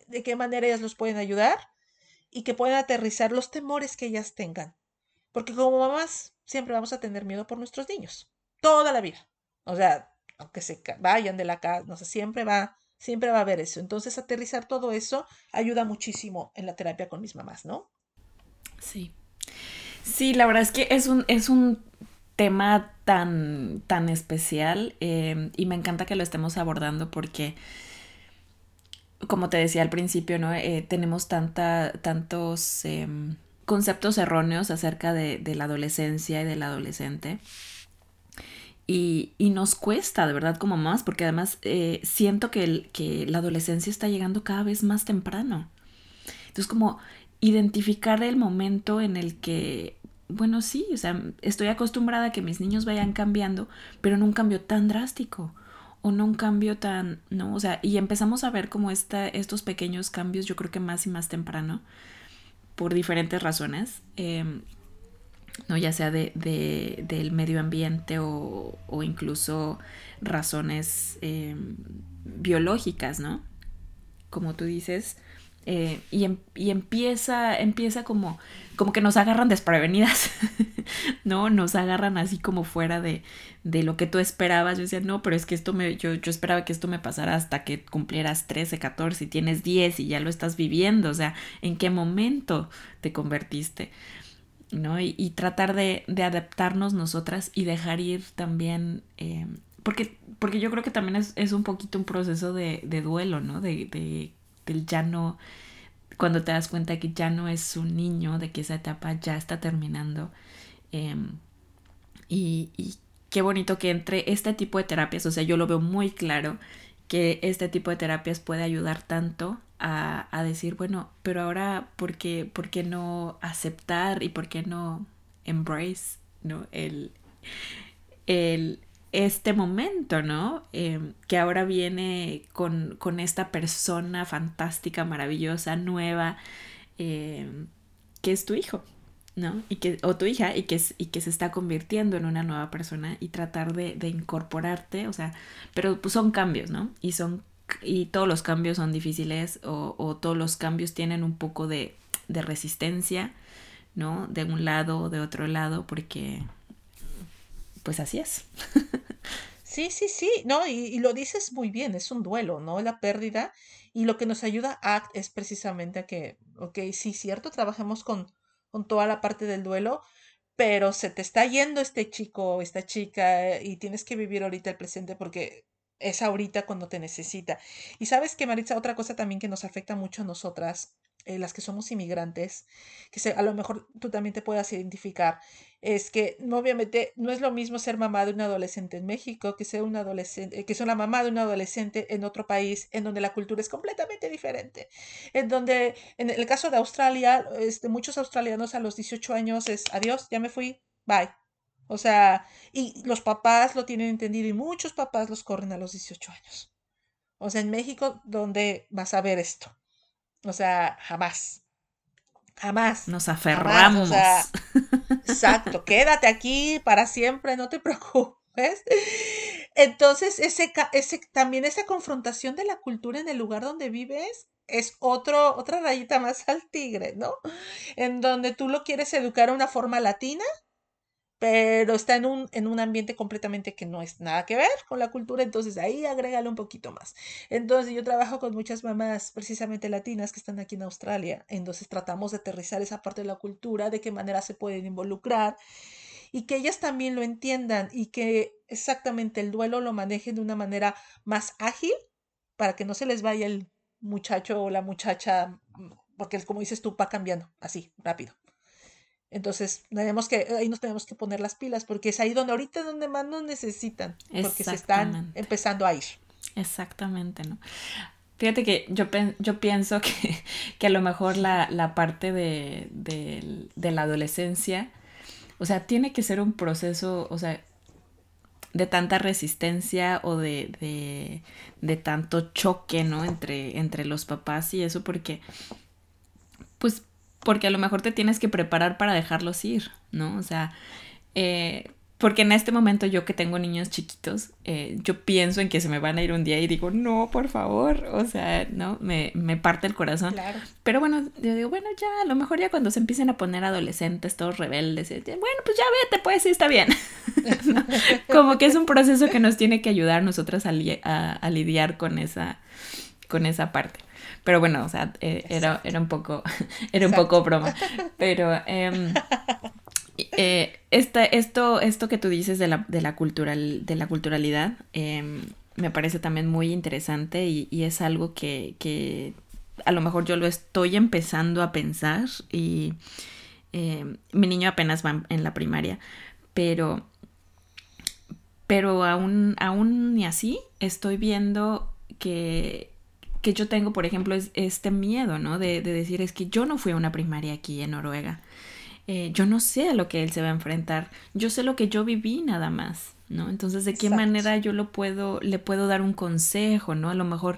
de qué manera ellas los pueden ayudar y que puedan aterrizar los temores que ellas tengan porque como mamás siempre vamos a tener miedo por nuestros niños. Toda la vida. O sea, aunque se vayan de la casa, no sé, siempre va, siempre va a haber eso. Entonces, aterrizar todo eso ayuda muchísimo en la terapia con mis mamás, ¿no? Sí. Sí, la verdad es que es un, es un tema tan, tan especial eh, y me encanta que lo estemos abordando porque como te decía al principio, ¿no? Eh, tenemos tanta, tantos em, conceptos erróneos acerca de, la adolescencia y del adolescente. Y, nos cuesta, de verdad, como más, porque además eh, siento que, la adolescencia está llegando cada vez más temprano. Entonces, como identificar el momento en el que, bueno, sí, o sea, estoy acostumbrada a que mis niños vayan cambiando, pero no un cambio tan drástico o no un cambio tan, ¿no? O sea, y empezamos a ver como esta, estos pequeños cambios, yo creo que más y más temprano, por diferentes razones, em, ¿no? ya sea de, del medio ambiente o, incluso razones em, biológicas, ¿no? Como tú dices, eh, y, em, y, empieza, empieza como, como que nos agarran desprevenidas, ¿no? Nos agarran así como fuera de, de, lo que tú esperabas. Yo decía, no, pero es que esto me, yo, yo esperaba que esto me pasara hasta que cumplieras 13, 14 y tienes 10 y ya lo estás viviendo. O sea, ¿en qué momento te convertiste? ¿No? Y, tratar de, de, adaptarnos nosotras y dejar ir también. Eh, porque, porque yo creo que también es, es un poquito un proceso de, de duelo, ¿no? De, de del ya no, cuando te das cuenta que ya no es un niño, de que esa etapa ya está terminando. Em, y, qué bonito que entre este tipo de terapias, o sea, yo lo veo muy claro que este tipo de terapias puede ayudar tanto a, a decir, bueno, pero ahora, ¿por qué, ¿por qué no aceptar y por qué no embrace ¿no? El, el, este momento, ¿no? Em, que ahora viene con, esta persona fantástica, maravillosa, nueva, em, que es tu hijo, ¿no? Y que, o tu hija, y que, y que se está convirtiendo en una nueva persona y tratar de, incorporarte, o sea, pero pues son cambios, ¿no? Y son, y todos los cambios son difíciles o, o todos los cambios tienen un poco de, de resistencia, ¿no? De un lado o de otro lado, porque pues así es. Sí, sí, sí, no, y, lo dices muy bien, es un duelo, ¿no? La pérdida. Y lo que nos ayuda ACT es precisamente a que, ok, sí, cierto, trabajemos con, con toda la parte del duelo, pero se te está yendo este chico, esta chica, y tienes que vivir ahorita el presente porque es ahorita cuando te necesita. Y sabes que, Maritza, otra cosa también que nos afecta mucho a nosotras, eh, las que somos inmigrantes, que a lo mejor tú también te puedas identificar, es que obviamente no es lo mismo ser mamá de un adolescente en México que ser un adolescente, que ser la mamá de un adolescente en otro país en donde la cultura es completamente diferente. En donde, en el caso de Australia, este, muchos australianos a los 18 años es adiós, ya me fui, bye. O sea, y los papás lo tienen entendido y muchos papás los corren a los 18 años. O sea, en México, donde vas a ver esto? O sea, jamás. Jamás. Nos aferramos. exacto, quédate aquí para siempre, no te preocupes. Entonces, ese, ese, también esa confrontación de la cultura en el lugar donde vives es otro, otra rayita más al tigre, ¿no? En donde tú lo quieres educar a una forma latina pero está en un, en un ambiente completamente que no es nada que ver con la cultura, entonces ahí agrégale un poquito más. Entonces yo trabajo con muchas mamás precisamente latinas que están aquí en Australia, entonces tratamos de aterrizar esa parte de la cultura, de qué manera se pueden involucrar y que ellas también lo entiendan y que exactamente el duelo lo manejen de una manera más ágil para que no se les vaya el muchacho o la muchacha, porque como dices tú, va cambiando así, rápido. Entonces, tenemos que, ahí nos tenemos que poner las pilas, porque es ahí donde ahorita donde más nos necesitan, porque se están empezando a ir. Exactamente, ¿no? Fíjate que yo, yo pienso que, que, a lo mejor la, la parte de, de, la adolescencia, o sea, tiene que ser un proceso, o sea, de tanta resistencia o de, de, de tanto choque, ¿no? Entre, entre los papás y eso, porque, pues, porque a lo mejor te tienes que preparar para dejarlos ir, ¿no? O sea, eh, porque en este momento yo que tengo niños chiquitos, eh, yo pienso en que se me van a ir un día y digo, no, por favor, o sea, ¿no? Me, me parte el corazón. Claro. Pero bueno, yo digo, bueno, ya, a lo mejor ya cuando se empiecen a poner adolescentes, todos rebeldes, bueno, pues ya vete, pues sí, está bien. Como que es un proceso que nos tiene que ayudar nosotras a, a, lidiar con esa, con esa parte. Pero bueno, o sea, eh, era, era un poco, era un poco broma. Pero eh, eh, esto, esto que tú dices de la, de la, cultural, de la culturalidad em, me parece también muy interesante y, es algo que, a lo mejor yo lo estoy empezando a pensar y em, mi niño apenas va en la primaria, pero, pero aún, aún así estoy viendo que, que yo tengo, por ejemplo, es este miedo, ¿no? De, de decir, es que yo no fui a una primaria aquí en Noruega. Eh, yo no sé a lo que él se va a enfrentar, yo sé lo que yo viví nada más, ¿no? Entonces, ¿de qué manera yo lo puedo, le puedo dar un consejo, ¿no? A lo mejor,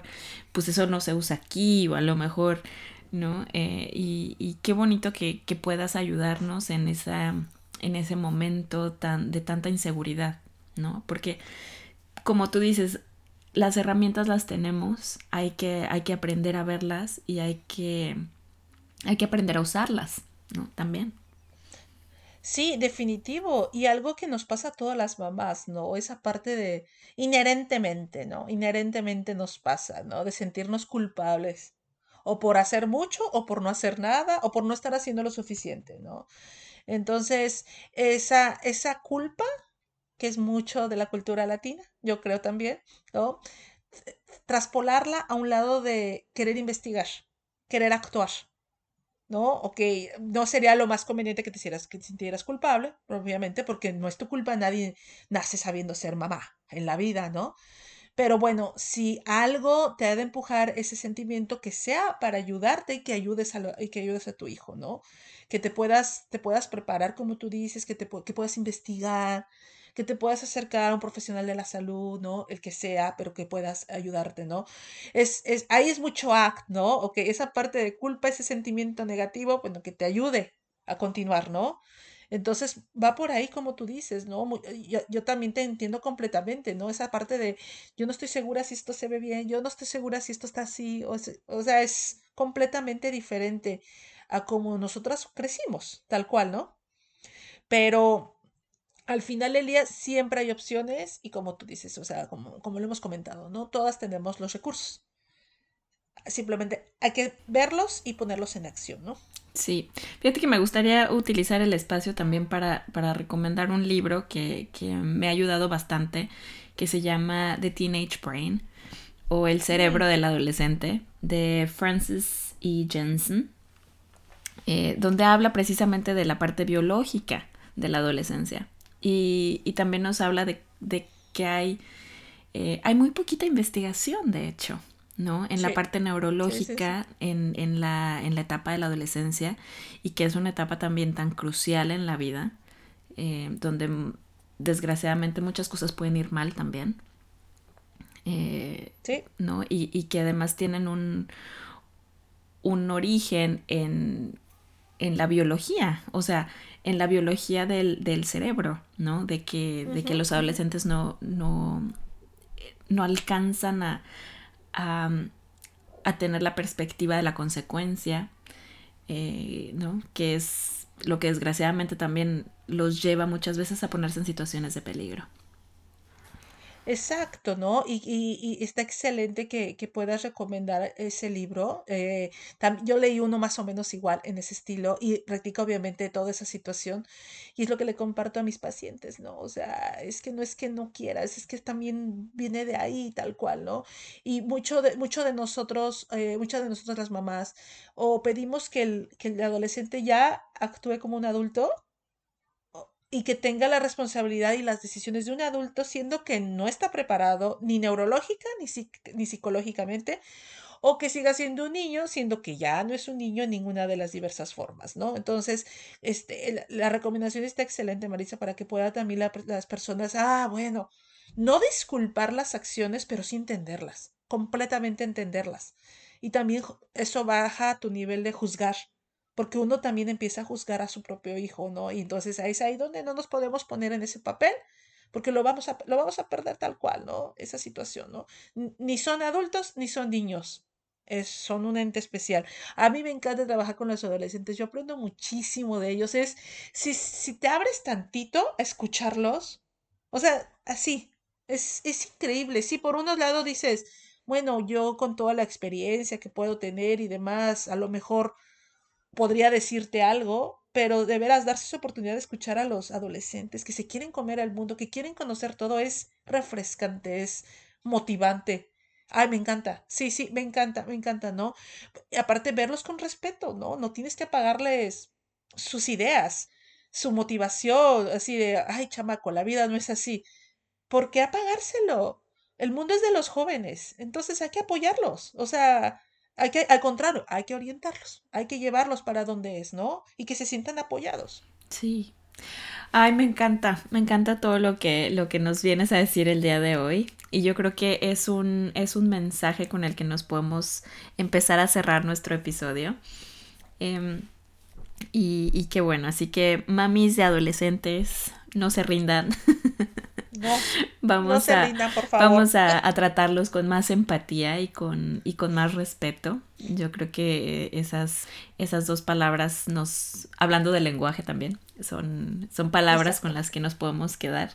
pues eso no se usa aquí, o a lo mejor, ¿no? Eh, y, qué bonito que, puedas ayudarnos en, esa, en ese momento tan, de tanta inseguridad, ¿no? Porque, como tú dices, las herramientas las tenemos, hay que, hay que aprender a verlas y hay que, hay que aprender a usarlas, ¿no? También. Sí, definitivo. Y algo que nos pasa a todas las mamás, ¿no? Esa parte de inherentemente, ¿no? Inherentemente nos pasa, ¿no? De sentirnos culpables. O por hacer mucho, o por no hacer nada, o por no estar haciendo lo suficiente, ¿no? Entonces, esa, esa culpa, que es mucho de la cultura latina, yo creo también, ¿no? Traspolarla a un lado de querer investigar, querer actuar. ¿no? Ok, no sería lo más conveniente que te, hicieras, que sintieras culpable, obviamente, porque no es tu culpa, nadie nace sabiendo ser mamá en la vida, ¿no? Pero bueno, si algo te ha de empujar ese sentimiento, que sea para ayudarte y que ayudes a, y que ayudes a tu hijo, ¿no? Que te puedas, te puedas preparar, como tú dices, que, te, que puedas investigar, que te puedas acercar a un profesional de la salud, ¿no? El que sea, pero que puedas ayudarte, ¿no? Es, es, ahí es mucho act, ¿no? O que esa parte de culpa, ese sentimiento negativo, bueno, que te ayude a continuar, ¿no? Entonces va por ahí como tú dices, ¿no? Yo, yo, también te entiendo completamente, ¿no? Esa parte de yo no estoy segura si esto se ve bien, yo no estoy segura si esto está así, o, o sea, es completamente diferente a como nosotras crecimos, tal cual, ¿no? Pero al final del día siempre hay opciones y como tú dices, o sea, como, como lo hemos comentado, ¿no? Todas tenemos los recursos. Simplemente hay que verlos y ponerlos en acción, ¿no? Sí, fíjate que me gustaría utilizar el espacio también para, para recomendar un libro que, que, me ha ayudado bastante, que se llama The Teenage Brain o El cerebro del adolescente, de Francis E. Jensen, eh, donde habla precisamente de la parte biológica de la adolescencia. Y, también nos habla de, que hay, eh, hay muy poquita investigación, de hecho, ¿no? En la parte neurológica, En, la, en la etapa de la adolescencia, y que es una etapa también tan crucial en la vida, eh, donde desgraciadamente muchas cosas pueden ir mal también. Eh, ¿no? Y, y, que además tienen un, un origen en, en la biología, o sea, en la biología del, del cerebro, ¿no? De que, de que los adolescentes no, no, no alcanzan a, a, a, tener la perspectiva de la consecuencia, eh, ¿no? Que es lo que desgraciadamente también los lleva muchas veces a ponerse en situaciones de peligro. Exacto, ¿no? Y, y- y está excelente que, que puedas recomendar ese libro. Eh, yo leí uno más o menos igual en ese estilo y replica obviamente toda esa situación y es lo que le comparto a mis pacientes, ¿no? O sea, es que no es que no quieras, es que también viene de ahí tal cual, ¿no? Y mucho de, mucho de nosotros, eh, muchas de nosotras las mamás, o pedimos que el, que el adolescente ya actúe como un adulto y que tenga la responsabilidad y las decisiones de un adulto, siendo que no está preparado ni neurológica ni, ni psicológicamente, o que siga siendo un niño, siendo que ya no es un niño en ninguna de las diversas formas, ¿no? Entonces, este, la recomendación está excelente, Marisa, para que pueda también la- las personas, ah, bueno, no disculpar las acciones, pero sí entenderlas, completamente entenderlas. Y también eso baja tu nivel de juzgar porque uno también empieza a juzgar a su propio hijo, ¿no? Y entonces ahí es ahí donde no nos podemos poner en ese papel, porque lo vamos a, lo vamos a perder tal cual, ¿no? Esa situación, ¿no? Ni son adultos ni son niños. Es, son un ente especial. A mí me encanta trabajar con los adolescentes. Yo aprendo muchísimo de ellos. Es, si, si te abres tantito a escucharlos, o sea, así, es, es increíble. Sí, por unos lados dices, bueno, yo con toda la experiencia que puedo tener y demás, a lo mejor podría decirte algo, pero de veras darse esa oportunidad de escuchar a los adolescentes que se quieren comer al mundo, que quieren conocer todo, es refrescante, es motivante. Ay, me encanta. Sí, sí, me encanta, me encanta, ¿no? Y aparte, verlos con respeto, ¿no? No tienes que apagarles sus ideas, su motivación, así de, ay, chamaco, la vida no es así. ¿Por qué apagárselo? El mundo es de los jóvenes, entonces hay que apoyarlos. O sea, hay que, al contrario, hay que orientarlos, hay que llevarlos para donde es, ¿no? Y que se sientan apoyados. Sí. Ay, me encanta, me encanta todo lo que, lo que nos vienes a decir el día de hoy. Y yo creo que es un, es un mensaje con el que nos podemos empezar a cerrar nuestro episodio. Em, y, y qué bueno, así que mamis de adolescentes, no se rindan. No, no Vamos se a, rindan, por favor. vamos a, a tratarlos con más empatía y con, y con más respeto. Yo creo que esas, esas dos palabras nos, hablando del lenguaje también, son, son palabras Exacto. con las que nos podemos quedar.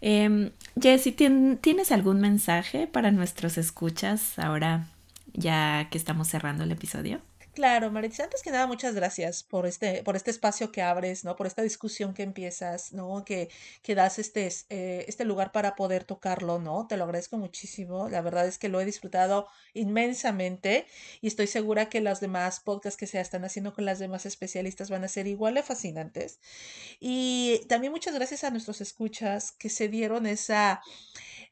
Em, Jessy, ¿tien- ¿tienes algún mensaje para nuestros escuchas ahora ya que estamos cerrando el episodio? Claro, Maritza, antes que nada, muchas gracias por este, por este espacio que abres, ¿no? Por esta discusión que empiezas, ¿no? Que, que das este, es- eh, este lugar para poder tocarlo, ¿no? Te lo agradezco muchísimo. La verdad es que lo he disfrutado inmensamente y estoy segura que los demás podcasts que se están haciendo con las demás especialistas van a ser igual de fascinantes. Y también muchas gracias a nuestros escuchas que se dieron esa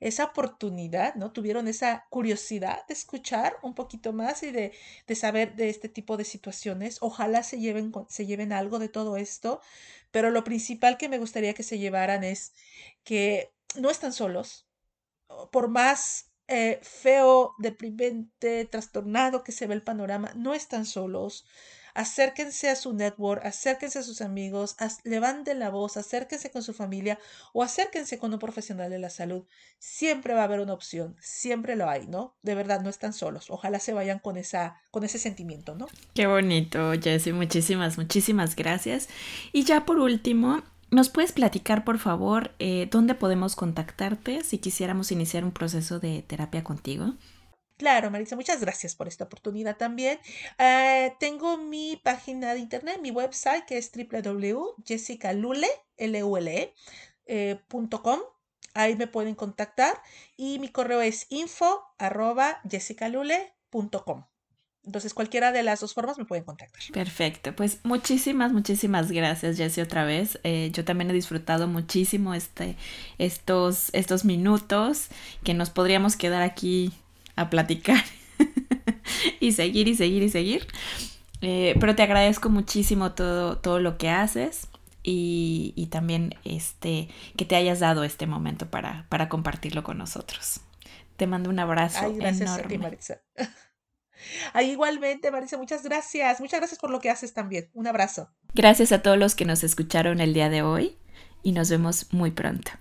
esa oportunidad, ¿no? Tuvieron esa curiosidad de escuchar un poquito más y de, de saber de este tipo de situaciones. Ojalá se lleven, se lleven algo de todo esto, pero lo principal que me gustaría que se llevaran es que no están solos, por más eh, feo, deprimente, trastornado que se ve el panorama, no están solos. Acérquense a su network, acérquense a sus amigos, levanten la voz, acérquense con su familia o acérquense con un profesional de la salud. Siempre va a haber una opción, siempre lo hay, ¿no? De verdad, no están solos. Ojalá se vayan con esa, con ese sentimiento, ¿no? Qué bonito, Jessy. Muchísimas, muchísimas gracias. Y ya por último, ¿nos puedes platicar, por favor, eh, dónde podemos contactarte si quisiéramos iniciar un proceso de terapia contigo? Claro, Marisa, muchas gracias por esta oportunidad también. Eh, tengo mi página de internet, mi website, que es www.jessicalule, L-U-L-E, eh. Ahí me pueden contactar y mi correo es info arroba jessicalule.com. Entonces, cualquiera de las dos formas me pueden contactar. Perfecto, pues muchísimas, muchísimas gracias, Jessie, otra vez. Eh, yo también he disfrutado muchísimo este, estos, estos minutos que nos podríamos quedar aquí a platicar y seguir y seguir y seguir. Eh, pero te agradezco muchísimo todo, todo lo que haces y, y también este, que te hayas dado este momento para, para compartirlo con nosotros. Te mando un abrazo Ay, gracias a ti, enorme. Marisa. Ay, igualmente, Marisa, muchas gracias. Muchas gracias por lo que haces también. Un abrazo. Gracias a todos los que nos escucharon el día de hoy y nos vemos muy pronto.